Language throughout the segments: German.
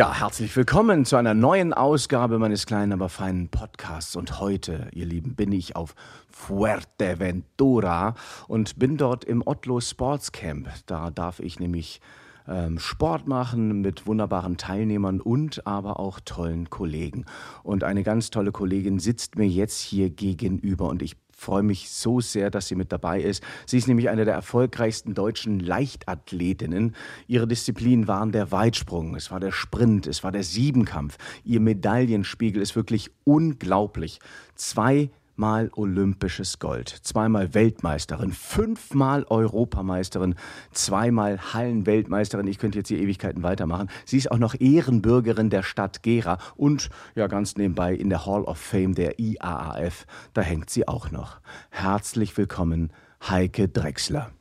Ja, herzlich willkommen zu einer neuen Ausgabe meines kleinen, aber feinen Podcasts. Und heute, ihr Lieben, bin ich auf Fuerteventura und bin dort im Otlo Sports Camp. Da darf ich nämlich ähm, Sport machen mit wunderbaren Teilnehmern und aber auch tollen Kollegen. Und eine ganz tolle Kollegin sitzt mir jetzt hier gegenüber und ich freue mich so sehr, dass sie mit dabei ist. Sie ist nämlich eine der erfolgreichsten deutschen Leichtathletinnen. Ihre Disziplinen waren der Weitsprung, es war der Sprint, es war der Siebenkampf. Ihr Medaillenspiegel ist wirklich unglaublich. Zwei Mal olympisches Gold, zweimal Weltmeisterin, fünfmal Europameisterin, zweimal Hallenweltmeisterin. Ich könnte jetzt hier Ewigkeiten weitermachen. Sie ist auch noch Ehrenbürgerin der Stadt Gera und ja ganz nebenbei in der Hall of Fame der IAAF. Da hängt sie auch noch. Herzlich willkommen, Heike Drechsler.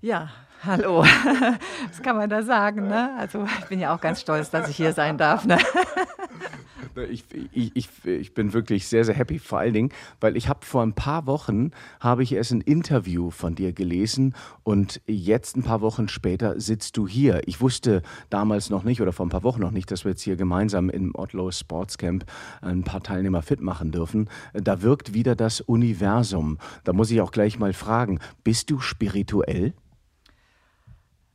Ja, hallo. Was kann man da sagen? Ne? Also ich bin ja auch ganz stolz, dass ich hier sein darf. Ne? Ich, ich, ich, ich, bin wirklich sehr, sehr happy, vor allen Dingen, weil ich habe vor ein paar Wochen, habe ich erst ein Interview von dir gelesen und jetzt ein paar Wochen später sitzt du hier. Ich wusste damals noch nicht oder vor ein paar Wochen noch nicht, dass wir jetzt hier gemeinsam im Otlo Sports Camp ein paar Teilnehmer fit machen dürfen. Da wirkt wieder das Universum. Da muss ich auch gleich mal fragen, bist du spirituell?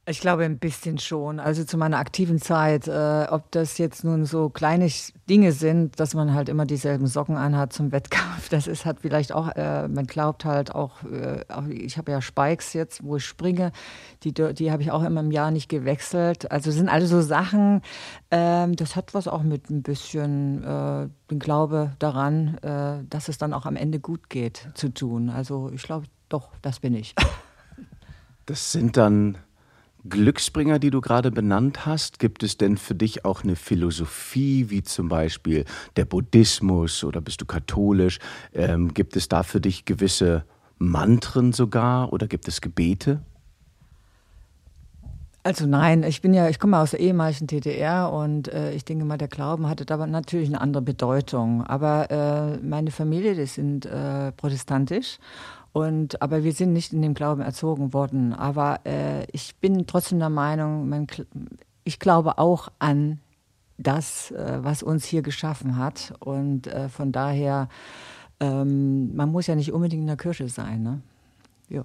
Ich glaube ein bisschen schon. Also zu meiner aktiven Zeit, äh, ob das jetzt nun so kleine Dinge sind, dass man halt immer dieselben Socken anhat zum Wettkampf, das ist hat vielleicht auch, äh, man glaubt halt auch, äh, ich habe ja Spikes jetzt, wo ich springe, die, die habe ich auch immer im Jahr nicht gewechselt. Also sind alle so Sachen, ähm, das hat was auch mit ein bisschen äh, den Glaube daran, äh, dass es dann auch am Ende gut geht, zu tun. Also ich glaube, doch, das bin ich. Das sind dann Glücksbringer, die du gerade benannt hast, gibt es denn für dich auch eine Philosophie, wie zum Beispiel der Buddhismus oder bist du katholisch? Ähm, gibt es da für dich gewisse Mantren sogar oder gibt es Gebete? Also nein, ich bin ja, ich komme aus der ehemaligen DDR und äh, ich denke mal, der Glauben hatte da natürlich eine andere Bedeutung. Aber äh, meine Familie, die sind äh, protestantisch und, aber wir sind nicht in dem Glauben erzogen worden. Aber äh, ich bin trotzdem der Meinung, man, ich glaube auch an das, äh, was uns hier geschaffen hat. Und äh, von daher, ähm, man muss ja nicht unbedingt in der Kirche sein. Ne? Ja.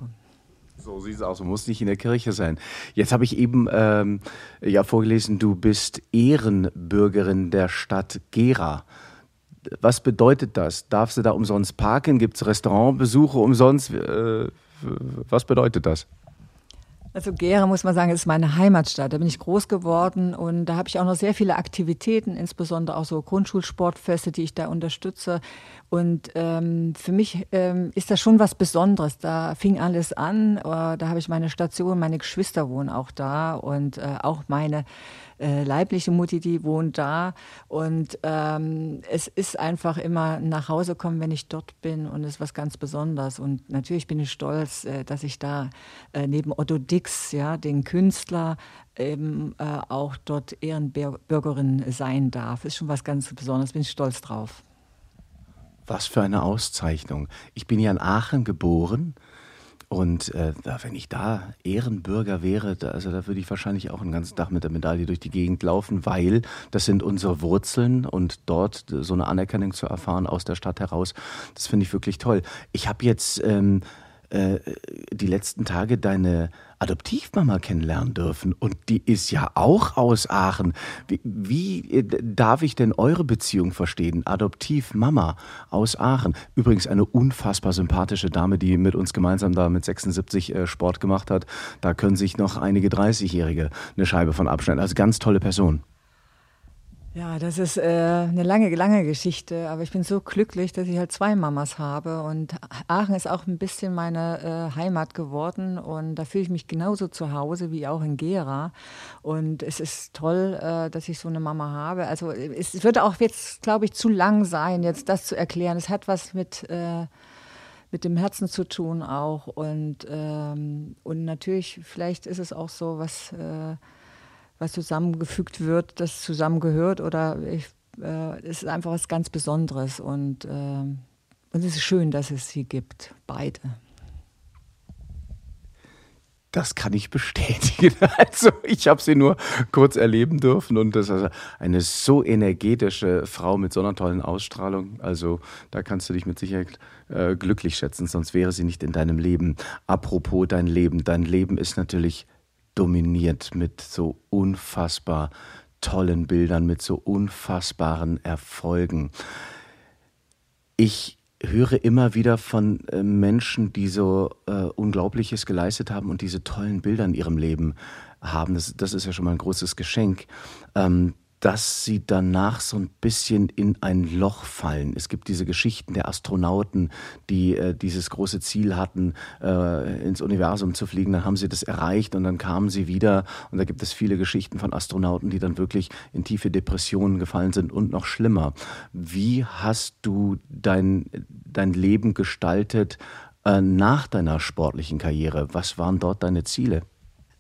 So sieht es aus, man muss nicht in der Kirche sein. Jetzt habe ich eben ähm, ja vorgelesen, du bist Ehrenbürgerin der Stadt Gera was bedeutet das? Darfst du da umsonst parken? Gibt es Restaurantbesuche umsonst? Äh, was bedeutet das? Also Gera muss man sagen, ist meine Heimatstadt. Da bin ich groß geworden und da habe ich auch noch sehr viele Aktivitäten, insbesondere auch so Grundschulsportfeste, die ich da unterstütze. Und ähm, für mich ähm, ist das schon was Besonderes. Da fing alles an. Äh, da habe ich meine Station, meine Geschwister wohnen auch da und äh, auch meine äh, leibliche Mutti, die wohnt da. Und ähm, es ist einfach immer nach Hause kommen, wenn ich dort bin und es ist was ganz Besonderes. Und natürlich bin ich stolz, äh, dass ich da äh, neben Otto Dix, ja, den Künstler, eben äh, auch dort Ehrenbürgerin sein darf. Ist schon was ganz Besonderes, bin ich stolz drauf. Was für eine Auszeichnung. Ich bin ja in Aachen geboren und äh, wenn ich da Ehrenbürger wäre, da, also da würde ich wahrscheinlich auch einen ganzen Tag mit der Medaille durch die Gegend laufen, weil das sind unsere Wurzeln und dort so eine Anerkennung zu erfahren aus der Stadt heraus, das finde ich wirklich toll. Ich habe jetzt ähm, äh, die letzten Tage deine Adoptivmama kennenlernen dürfen und die ist ja auch aus Aachen. Wie, wie äh, darf ich denn eure Beziehung verstehen? Adoptivmama aus Aachen. Übrigens eine unfassbar sympathische Dame, die mit uns gemeinsam da mit 76 äh, Sport gemacht hat. Da können sich noch einige 30-Jährige eine Scheibe von abschneiden. Also ganz tolle Person. Ja, das ist äh, eine lange, lange Geschichte, aber ich bin so glücklich, dass ich halt zwei Mamas habe und Aachen ist auch ein bisschen meine äh, Heimat geworden und da fühle ich mich genauso zu Hause wie auch in Gera und es ist toll, äh, dass ich so eine Mama habe. Also es würde auch jetzt, glaube ich, zu lang sein, jetzt das zu erklären. Es hat was mit äh, mit dem Herzen zu tun auch und ähm, und natürlich vielleicht ist es auch so was äh, was zusammengefügt wird, das zusammengehört oder ich, äh, es ist einfach was ganz Besonderes und, äh, und es ist schön, dass es sie gibt, beide. Das kann ich bestätigen. Also ich habe sie nur kurz erleben dürfen und das ist eine so energetische Frau mit so einer tollen Ausstrahlung. Also da kannst du dich mit Sicherheit äh, glücklich schätzen, sonst wäre sie nicht in deinem Leben. Apropos dein Leben, dein Leben ist natürlich dominiert mit so unfassbar tollen Bildern, mit so unfassbaren Erfolgen. Ich höre immer wieder von äh, Menschen, die so äh, Unglaubliches geleistet haben und diese tollen Bilder in ihrem Leben haben. Das, das ist ja schon mal ein großes Geschenk. Ähm, dass sie danach so ein bisschen in ein Loch fallen. Es gibt diese Geschichten der Astronauten, die äh, dieses große Ziel hatten, äh, ins Universum zu fliegen. Dann haben sie das erreicht und dann kamen sie wieder. Und da gibt es viele Geschichten von Astronauten, die dann wirklich in tiefe Depressionen gefallen sind und noch schlimmer. Wie hast du dein, dein Leben gestaltet äh, nach deiner sportlichen Karriere? Was waren dort deine Ziele?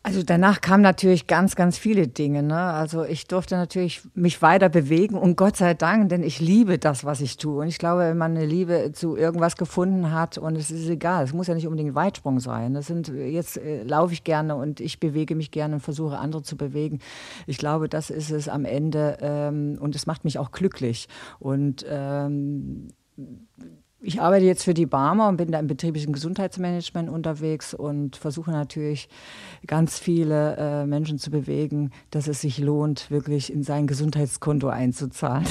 Also danach kamen natürlich ganz, ganz viele Dinge. Ne? Also ich durfte natürlich mich weiter bewegen und Gott sei Dank, denn ich liebe das, was ich tue. Und ich glaube, wenn man eine Liebe zu irgendwas gefunden hat und es ist egal, es muss ja nicht unbedingt Weitsprung sein. Das sind, jetzt äh, laufe ich gerne und ich bewege mich gerne und versuche andere zu bewegen. Ich glaube, das ist es am Ende ähm, und es macht mich auch glücklich. Und ähm, ich arbeite jetzt für die Barmer und bin da im betrieblichen Gesundheitsmanagement unterwegs und versuche natürlich ganz viele äh, Menschen zu bewegen, dass es sich lohnt, wirklich in sein Gesundheitskonto einzuzahlen.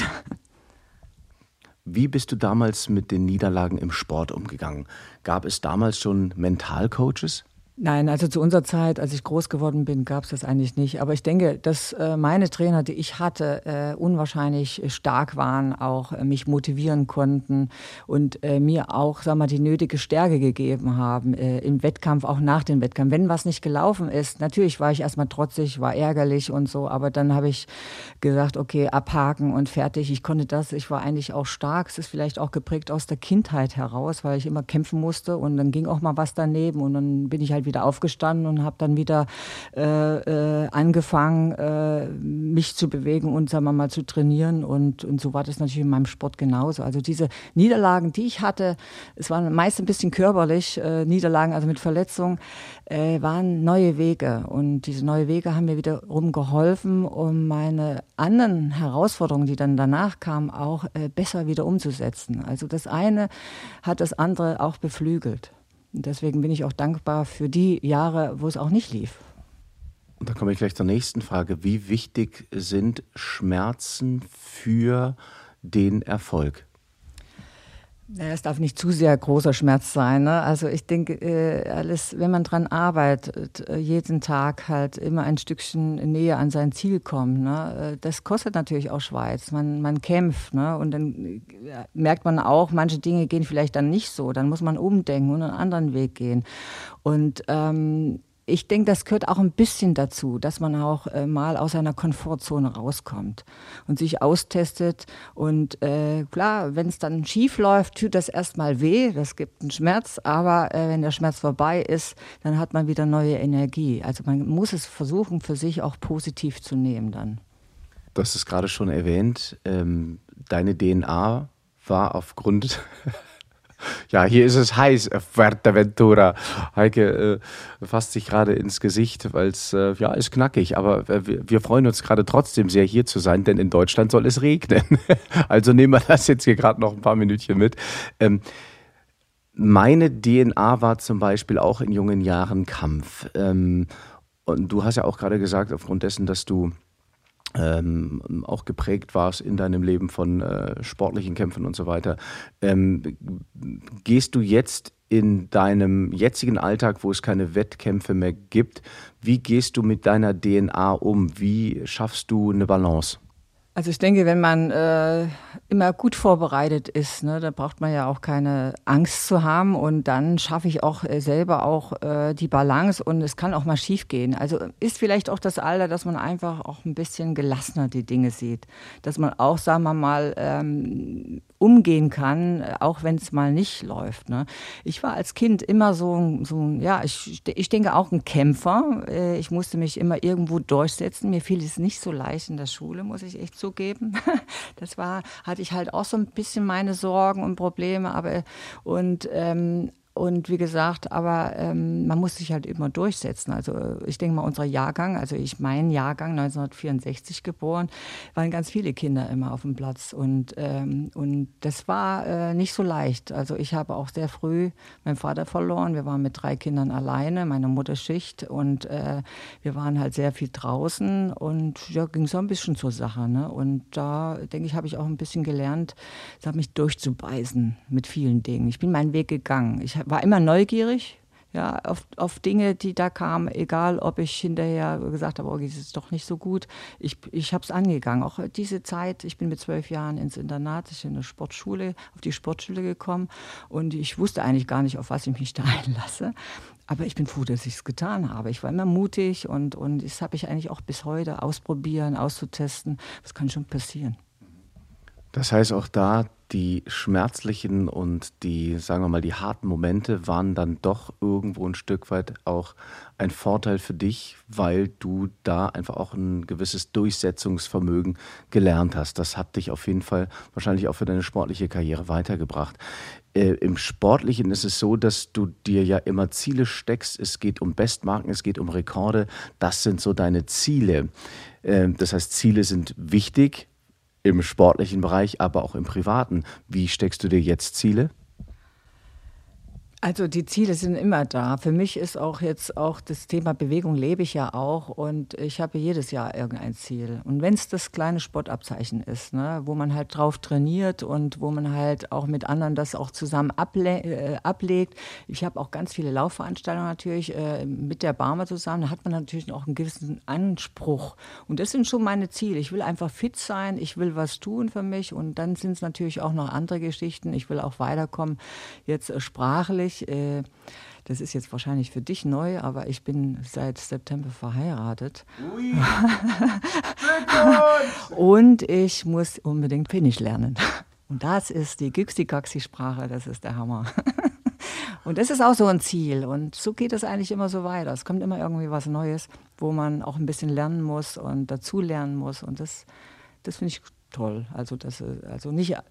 Wie bist du damals mit den Niederlagen im Sport umgegangen? Gab es damals schon Mentalcoaches? Nein, also zu unserer Zeit, als ich groß geworden bin, gab es das eigentlich nicht. Aber ich denke, dass äh, meine Trainer, die ich hatte, äh, unwahrscheinlich stark waren, auch äh, mich motivieren konnten und mir auch, sag mal, die nötige Stärke gegeben haben im Wettkampf, auch nach dem Wettkampf. Wenn was nicht gelaufen ist, natürlich war ich erstmal trotzig, war ärgerlich und so, aber dann habe ich gesagt, okay, abhaken und fertig. Ich konnte das, ich war eigentlich auch stark. Es ist vielleicht auch geprägt aus der Kindheit heraus, weil ich immer kämpfen musste und dann ging auch mal was daneben und dann bin ich halt wieder aufgestanden und habe dann wieder äh, äh, angefangen, äh, mich zu bewegen und sagen wir mal zu trainieren. Und, und so war das natürlich in meinem Sport genauso. Also diese Niederlagen, die ich hatte, es waren meist ein bisschen körperlich, äh, Niederlagen, also mit Verletzungen, äh, waren neue Wege. Und diese neue Wege haben mir wiederum geholfen, um meine anderen Herausforderungen, die dann danach kamen, auch äh, besser wieder umzusetzen. Also das eine hat das andere auch beflügelt. Und deswegen bin ich auch dankbar für die Jahre, wo es auch nicht lief. Und da komme ich gleich zur nächsten Frage. Wie wichtig sind Schmerzen für den Erfolg? Es darf nicht zu sehr großer Schmerz sein. Ne? Also ich denke, äh, alles, wenn man dran arbeitet, äh, jeden Tag halt immer ein Stückchen näher an sein Ziel kommt. Ne? Äh, das kostet natürlich auch Schweiz. Man, man kämpft. Ne? Und dann merkt man auch, manche Dinge gehen vielleicht dann nicht so. Dann muss man umdenken und einen anderen Weg gehen. Und ähm, ich denke, das gehört auch ein bisschen dazu, dass man auch äh, mal aus seiner Komfortzone rauskommt und sich austestet. Und äh, klar, wenn es dann schief läuft, tut das erstmal weh, das gibt einen Schmerz, aber äh, wenn der Schmerz vorbei ist, dann hat man wieder neue Energie. Also man muss es versuchen, für sich auch positiv zu nehmen dann. Du hast es gerade schon erwähnt, ähm, deine DNA war aufgrund ja, hier ist es heiß, Fuerteventura. Heike äh, fasst sich gerade ins Gesicht, weil es, äh, ja, ist knackig. Aber äh, wir, wir, freuen uns gerade trotzdem sehr, hier zu sein, denn in Deutschland soll es regnen. also nehmen wir das jetzt hier gerade noch ein paar Minütchen mit. Ähm, meine DNA war zum Beispiel auch in jungen Jahren Kampf. Ähm, und du hast ja auch gerade gesagt, aufgrund dessen, dass du ähm, auch geprägt warst in deinem Leben von äh, sportlichen Kämpfen und so weiter. Ähm, gehst du jetzt in deinem jetzigen Alltag, wo es keine Wettkämpfe mehr gibt, wie gehst du mit deiner DNA um? Wie schaffst du eine Balance? Also ich denke, wenn man äh, immer gut vorbereitet ist, ne, da braucht man ja auch keine Angst zu haben. Und dann schaffe ich auch äh, selber auch äh, die Balance. Und es kann auch mal schief gehen. Also ist vielleicht auch das Alter, dass man einfach auch ein bisschen gelassener die Dinge sieht, dass man auch, sagen wir mal, ähm, umgehen kann, auch wenn es mal nicht läuft. Ne? Ich war als Kind immer so, so ja, ich, ich denke auch ein Kämpfer. Äh, ich musste mich immer irgendwo durchsetzen. Mir fiel es nicht so leicht in der Schule, muss ich echt zugeben. Das war, hatte ich halt auch so ein bisschen meine Sorgen und Probleme, aber und ähm, und wie gesagt, aber ähm, man muss sich halt immer durchsetzen. Also ich denke mal, unser Jahrgang, also ich mein Jahrgang 1964 geboren, waren ganz viele Kinder immer auf dem Platz und ähm, und das war äh, nicht so leicht. Also ich habe auch sehr früh meinen Vater verloren. Wir waren mit drei Kindern alleine, meine Mutter Schicht und äh, wir waren halt sehr viel draußen und ja, ging so ein bisschen zur Sache. Ne? Und da denke ich, habe ich auch ein bisschen gelernt, mich durchzubeißen mit vielen Dingen. Ich bin meinen Weg gegangen. Ich war immer neugierig, ja, auf, auf Dinge, die da kamen, egal ob ich hinterher gesagt habe, oh, das ist doch nicht so gut. Ich, ich habe es angegangen. Auch diese Zeit, ich bin mit zwölf Jahren ins Internat, ich bin in eine Sportschule, auf die Sportschule gekommen und ich wusste eigentlich gar nicht, auf was ich mich da einlasse. Aber ich bin froh, dass ich es getan habe. Ich war immer mutig und, und das habe ich eigentlich auch bis heute ausprobieren, auszutesten. Was kann schon passieren? Das heißt auch da, die schmerzlichen und die, sagen wir mal, die harten Momente waren dann doch irgendwo ein Stück weit auch ein Vorteil für dich, weil du da einfach auch ein gewisses Durchsetzungsvermögen gelernt hast. Das hat dich auf jeden Fall wahrscheinlich auch für deine sportliche Karriere weitergebracht. Äh, Im Sportlichen ist es so, dass du dir ja immer Ziele steckst. Es geht um Bestmarken, es geht um Rekorde. Das sind so deine Ziele. Äh, das heißt, Ziele sind wichtig im sportlichen Bereich, aber auch im privaten. Wie steckst du dir jetzt Ziele? Also die Ziele sind immer da. Für mich ist auch jetzt auch das Thema Bewegung lebe ich ja auch und ich habe jedes Jahr irgendein Ziel. Und wenn es das kleine Sportabzeichen ist, ne, wo man halt drauf trainiert und wo man halt auch mit anderen das auch zusammen able äh, ablegt. Ich habe auch ganz viele Laufveranstaltungen natürlich äh, mit der Barmer zusammen. Da hat man natürlich auch einen gewissen Anspruch. Und das sind schon meine Ziele. Ich will einfach fit sein, ich will was tun für mich und dann sind es natürlich auch noch andere Geschichten. Ich will auch weiterkommen, jetzt äh, sprachlich ehrlich, äh, das ist jetzt wahrscheinlich für dich neu, aber ich bin seit September verheiratet. Ui. Und ich muss unbedingt Finnisch lernen. Und das ist die Gypsy-Gaxi-Sprache, das ist der Hammer. Und das ist auch so ein Ziel. Und so geht es eigentlich immer so weiter. Es kommt immer irgendwie was Neues, wo man auch ein bisschen lernen muss und dazulernen muss. Und das, das finde ich toll. Also, das, also nicht äh,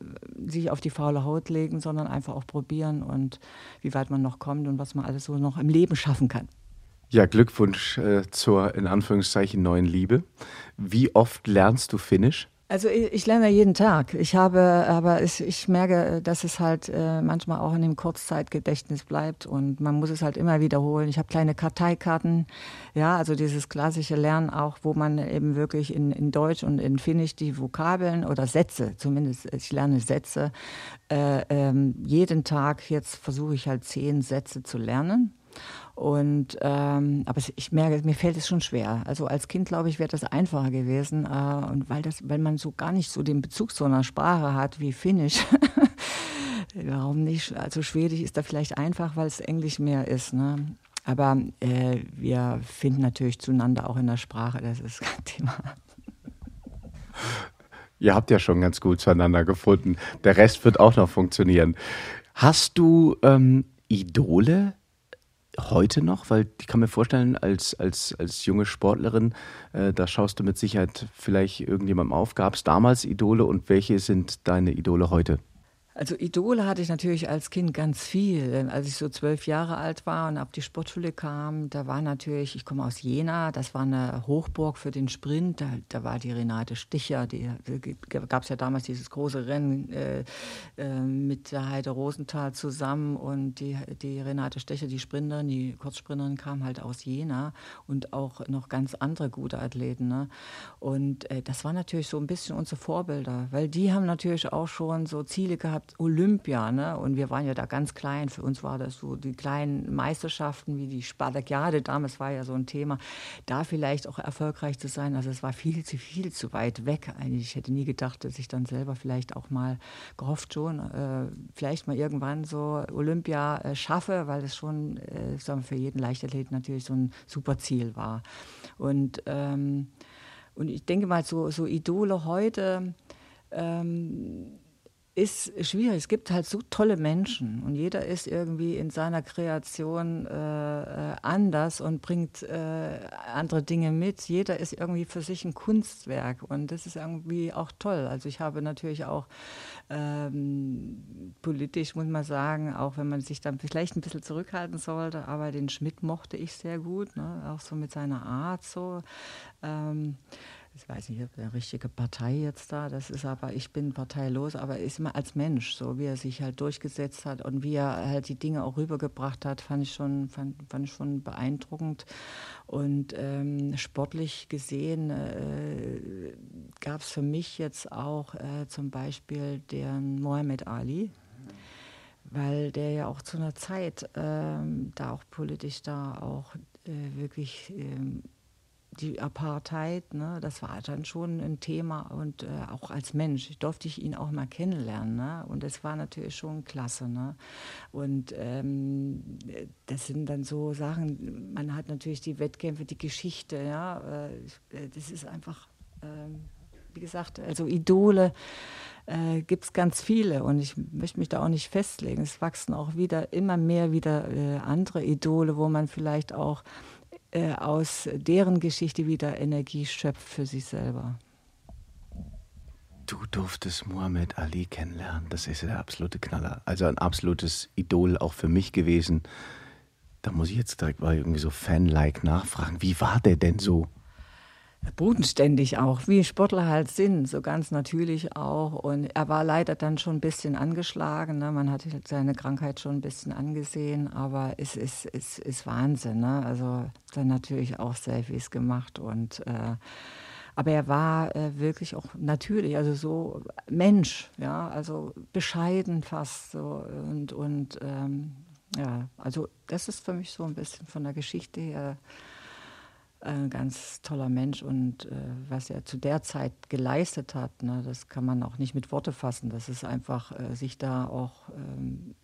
sich auf die faule Haut legen, sondern einfach auch probieren und wie weit man noch kommt und was man alles so noch im Leben schaffen kann. Ja, Glückwunsch äh, zur in Anführungszeichen neuen Liebe. Wie oft lernst du Finnisch? Also ich, ich, lerne jeden Tag. Ich habe, aber ich, ich merke, dass es halt äh, manchmal auch in dem Kurzzeitgedächtnis bleibt und man muss es halt immer wiederholen. Ich habe kleine Karteikarten, ja, also dieses klassische Lernen auch, wo man eben wirklich in, in Deutsch und in Finnisch die Vokabeln oder Sätze, zumindest ich lerne Sätze, äh, ähm, jeden Tag. Jetzt versuche ich halt zehn Sätze zu lernen. Und ähm, aber ich merke, mir fällt es schon schwer. Also als Kind glaube ich, wäre das einfacher gewesen. Äh, und weil das, weil man so gar nicht so den Bezug zu einer Sprache hat wie Finnisch. Warum nicht? Also Schwedisch ist da vielleicht einfach, weil es Englisch mehr ist. Ne? Aber äh, wir finden natürlich zueinander auch in der Sprache, das ist kein Thema. Ihr habt ja schon ganz gut zueinander gefunden. Der Rest wird auch noch funktionieren. Hast du ähm, Idole, heute noch? Weil ich kann mir vorstellen, als, als, als junge Sportlerin, äh, da schaust du mit Sicherheit vielleicht irgendjemandem auf. Gab es damals Idole und welche sind deine Idole heute? Also Idole hatte ich natürlich als Kind ganz viel. Als ich so zwölf Jahre alt war und ab die Sportschule kam, da war natürlich, ich komme aus Jena, das war eine Hochburg für den Sprint. Da, da war die Renate Sticher, die, da gab es ja damals dieses große Rennen äh, äh, mit der Heide Rosenthal zusammen und die, die Renate Sticher, die Sprinterin, die Kurzsprinterin kam halt aus Jena und auch noch ganz andere gute Athleten. Ne? Und äh, das war natürlich so ein bisschen unsere Vorbilder, weil die haben natürlich auch schon so Ziele gehabt, Olympia, ne? Und wir waren ja da ganz klein. Für uns war das so die kleinen Meisterschaften wie die Spartakiade damals war ja so ein Thema, da vielleicht auch erfolgreich zu sein. Also es war viel zu viel zu weit weg. Eigentlich ich hätte nie gedacht, dass ich dann selber vielleicht auch mal gehofft schon, äh, vielleicht mal irgendwann so Olympia äh, schaffe, weil es schon äh, für jeden Leichtathleten natürlich so ein super Ziel war. Und ähm, und ich denke mal, so, so Idole heute, ähm, ist schwierig. Es gibt halt so tolle Menschen und jeder ist irgendwie in seiner Kreation äh, äh, anders und bringt äh, andere Dinge mit. Jeder ist irgendwie für sich ein Kunstwerk und das ist irgendwie auch toll. Also ich habe natürlich auch ähm, politisch, muss man sagen, auch wenn man sich dann vielleicht ein bisschen zurückhalten sollte, aber den Schmidt mochte ich sehr gut, ne? auch so mit seiner Art so. Ähm, ich weiß nicht, ob eine richtige Partei jetzt da, das ist aber, ich bin parteilos, aber ist immer als Mensch, so wie er sich halt durchgesetzt hat und wie er halt die Dinge auch rübergebracht hat, fand ich schon, fand, fand ich schon beeindruckend. Und ähm, sportlich gesehen äh, gab es für mich jetzt auch äh, zum Beispiel den Mohammed Ali, weil der ja auch zu einer Zeit ähm, da auch politisch da auch äh, wirklich ähm, die Apartheid, ne, das war dann schon ein Thema und äh, auch als Mensch durfte ich ihn auch mal kennenlernen. Ne? Und es war natürlich schon klasse. Ne? Und ähm, das sind dann so Sachen, man hat natürlich die Wettkämpfe, die Geschichte, ja, äh, das ist einfach, äh, wie gesagt, also Idole äh, gibt es ganz viele und ich möchte mich da auch nicht festlegen. Es wachsen auch wieder immer mehr wieder äh, andere Idole, wo man vielleicht auch äh, aus deren Geschichte wieder Energie schöpft für sich selber. Du durftest Muhammad Ali kennenlernen. Das ist der absolute Knaller. Also ein absolutes Idol auch für mich gewesen. Da muss ich jetzt direkt mal irgendwie so Fan-like nachfragen. Wie war der denn so? bodenständig auch, wie Sportler halt sind, so ganz natürlich auch. Und er war leider dann schon ein bisschen angeschlagen. Ne? Man hat seine Krankheit schon ein bisschen angesehen, aber es ist, es ist Wahnsinn. Ne? Also dann natürlich auch Selfies gemacht und äh, aber er war äh, wirklich auch natürlich, also so Mensch, ja, also bescheiden fast so und und ähm, ja, also das ist für mich so ein bisschen von der Geschichte her ein ganz toller Mensch und äh, was er zu der Zeit geleistet hat, ne, das kann man auch nicht mit Worte fassen. Das ist einfach, äh, sich da auch ähm,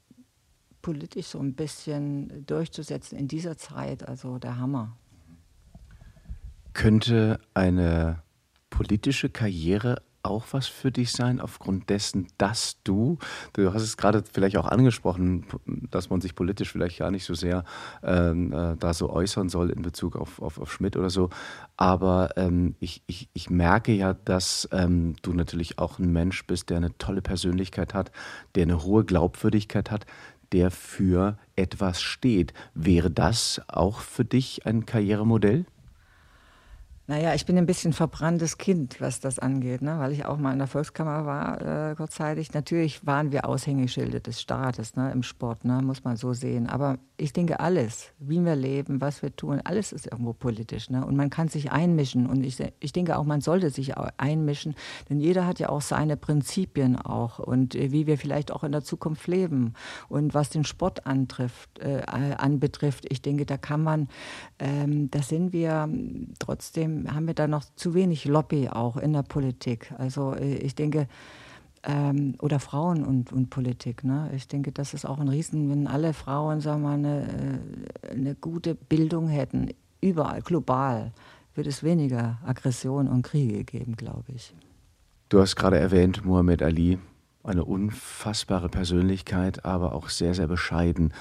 politisch so ein bisschen durchzusetzen in dieser Zeit, also der Hammer. Könnte eine politische Karriere auch was für dich sein, aufgrund dessen, dass du, du hast es gerade vielleicht auch angesprochen, dass man sich politisch vielleicht gar nicht so sehr ähm, äh, da so äußern soll in Bezug auf, auf, auf Schmidt oder so. Aber ähm, ich, ich, ich merke ja, dass ähm, du natürlich auch ein Mensch bist, der eine tolle Persönlichkeit hat, der eine hohe Glaubwürdigkeit hat, der für etwas steht. Wäre das auch für dich ein Karrieremodell? Naja, ich bin ein bisschen verbranntes Kind, was das angeht, ne? weil ich auch mal in der Volkskammer war, äh, kurzzeitig. Natürlich waren wir Aushängeschilde des Staates ne? im Sport, ne? muss man so sehen. Aber ich denke, alles, wie wir leben, was wir tun, alles ist irgendwo politisch. Ne? Und man kann sich einmischen. Und ich, ich denke auch, man sollte sich einmischen, denn jeder hat ja auch seine Prinzipien auch und äh, wie wir vielleicht auch in der Zukunft leben. Und was den Sport antrifft, äh, anbetrifft, ich denke, da kann man, ähm, da sind wir trotzdem haben wir da noch zu wenig Lobby auch in der Politik. Also äh, ich denke, ähm, oder Frauen und, und Politik. Ne? Ich denke, das ist auch ein Riesen, wenn alle Frauen sagen wir mal, eine, äh, eine gute Bildung hätten, überall, global, würde es weniger Aggression und Kriege geben, glaube ich. Du hast gerade erwähnt, Muhammad Ali, eine unfassbare Persönlichkeit, aber auch sehr, sehr bescheiden.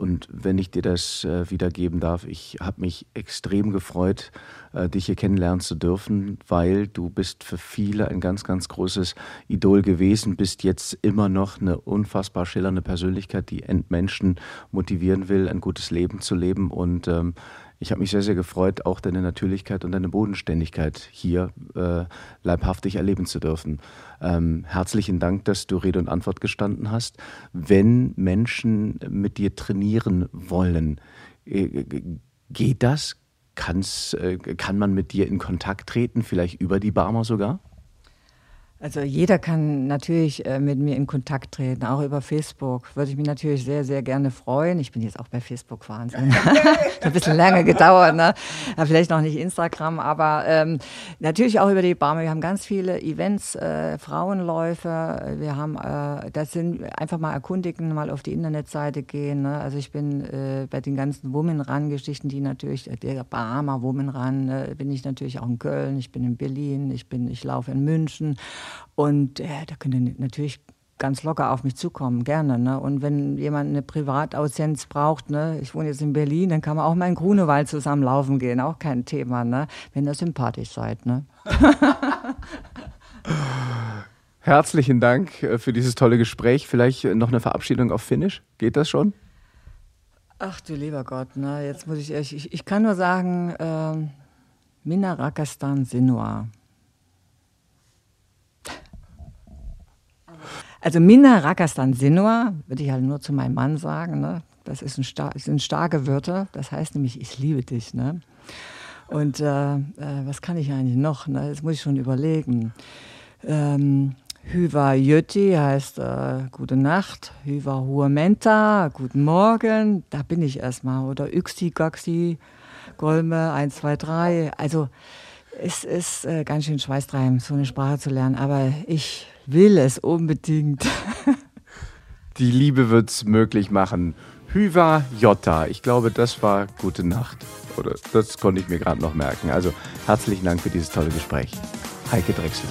Und wenn ich dir das äh, wiedergeben darf, ich habe mich extrem gefreut, äh, dich hier kennenlernen zu dürfen, weil du bist für viele ein ganz, ganz großes Idol gewesen, bist jetzt immer noch eine unfassbar schillernde Persönlichkeit, die Menschen motivieren will, ein gutes Leben zu leben. Und ähm, ich habe mich sehr, sehr gefreut, auch deine Natürlichkeit und deine Bodenständigkeit hier äh, leibhaftig erleben zu dürfen. Ähm, herzlichen Dank, dass du Rede und Antwort gestanden hast. Wenn Menschen mit dir trainieren wollen, äh, geht das? Kann's, äh, kann man mit dir in Kontakt treten, vielleicht über die Barmer sogar? Also jeder kann natürlich äh, mit mir in Kontakt treten, auch über Facebook. Würde ich mich natürlich sehr, sehr gerne freuen. Ich bin jetzt auch bei Facebook Wahnsinn. ein bisschen länger gedauert, ne? Ja, vielleicht noch nicht Instagram, aber ähm, natürlich auch über die Barme. Wir haben ganz viele Events, äh, Frauenläufe. Wir haben, äh, das sind einfach mal erkundigen, mal auf die Internetseite gehen. Ne? Also ich bin äh, bei den ganzen Women Run Geschichten, die natürlich der Barmer Women Run, äh, bin ich natürlich auch in Köln. Ich bin in Berlin. Ich bin, ich laufe in München. Und äh, da könnt ihr natürlich ganz locker auf mich zukommen, gerne. Ne? Und wenn jemand eine Privataudienz braucht, ne? ich wohne jetzt in Berlin, dann kann man auch mal in Grunewald zusammen laufen gehen, auch kein Thema, ne? wenn ihr sympathisch seid. Ne? Herzlichen Dank äh, für dieses tolle Gespräch. Vielleicht noch eine Verabschiedung auf Finnisch. Geht das schon? Ach du lieber Gott, ne? jetzt muss ich, ich, ich kann nur sagen, äh, Minna Rakastan Sinua. Also Minna Rakastan Sinua, würde ich halt nur zu meinem Mann sagen, ne? das ist ein star sind starke Wörter, das heißt nämlich, ich liebe dich. Ne? Und äh, äh, was kann ich eigentlich noch? Ne? Das muss ich schon überlegen. Ähm, Hyva Jötti heißt äh, Gute Nacht. Hyva Huamenta, Guten Morgen. Da bin ich erstmal. Oder Yxi Gaxi, Golme 1, 2, 3. Also es ist äh, ganz schön schweißtreibend, so eine Sprache zu lernen. Aber ich will es unbedingt. Die Liebe wird es möglich machen. Hyva Jotta. Ich glaube, das war Gute Nacht. Oder das konnte ich mir gerade noch merken. Also herzlichen Dank für dieses tolle Gespräch. Heike Drechsel.